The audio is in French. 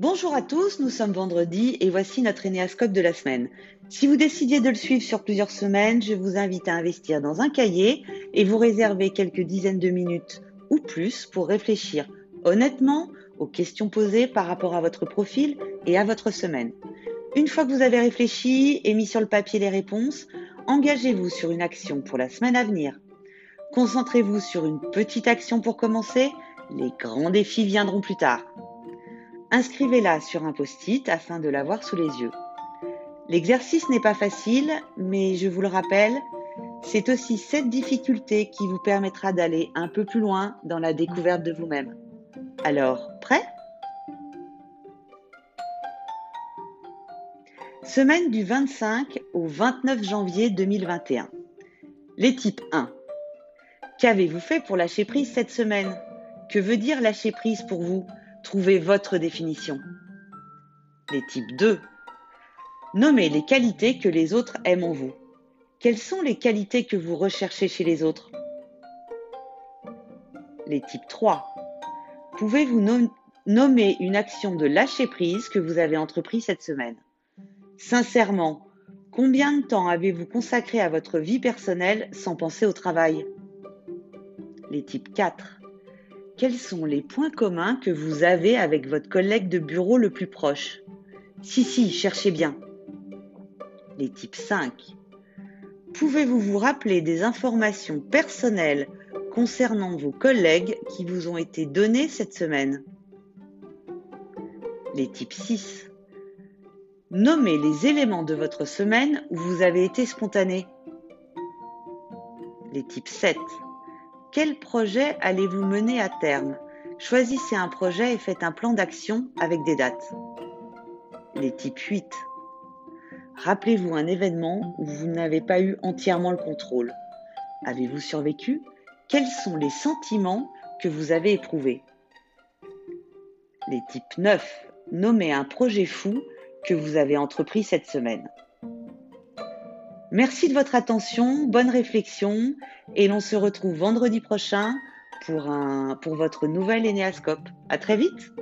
Bonjour à tous, nous sommes vendredi et voici notre énéascope de la semaine. Si vous décidiez de le suivre sur plusieurs semaines, je vous invite à investir dans un cahier et vous réserver quelques dizaines de minutes ou plus pour réfléchir honnêtement aux questions posées par rapport à votre profil et à votre semaine. Une fois que vous avez réfléchi et mis sur le papier les réponses, engagez-vous sur une action pour la semaine à venir. Concentrez-vous sur une petite action pour commencer, les grands défis viendront plus tard. Inscrivez-la sur un post-it afin de l'avoir sous les yeux. L'exercice n'est pas facile, mais je vous le rappelle, c'est aussi cette difficulté qui vous permettra d'aller un peu plus loin dans la découverte de vous-même. Alors, prêt? Semaine du 25 au 29 janvier 2021. Les types 1. Qu'avez-vous fait pour lâcher prise cette semaine? Que veut dire lâcher prise pour vous? Trouvez votre définition. Les types 2. Nommez les qualités que les autres aiment en vous. Quelles sont les qualités que vous recherchez chez les autres? Les types 3. Pouvez-vous nommer une action de lâcher prise que vous avez entreprise cette semaine? Sincèrement, combien de temps avez-vous consacré à votre vie personnelle sans penser au travail? Les types 4 quels sont les points communs que vous avez avec votre collègue de bureau le plus proche? Si, si, cherchez bien. Les types 5. Pouvez-vous vous rappeler des informations personnelles concernant vos collègues qui vous ont été données cette semaine? Les types 6. Nommez les éléments de votre semaine où vous avez été spontané. Les types 7. Quel projet allez-vous mener à terme? Choisissez un projet et faites un plan d'action avec des dates. Les types 8. Rappelez-vous un événement où vous n'avez pas eu entièrement le contrôle. Avez-vous survécu? Quels sont les sentiments que vous avez éprouvés? Les types 9. Nommez un projet fou que vous avez entrepris cette semaine. Merci de votre attention, bonne réflexion et l'on se retrouve vendredi prochain pour, votre nouvel Énéascope. À très vite!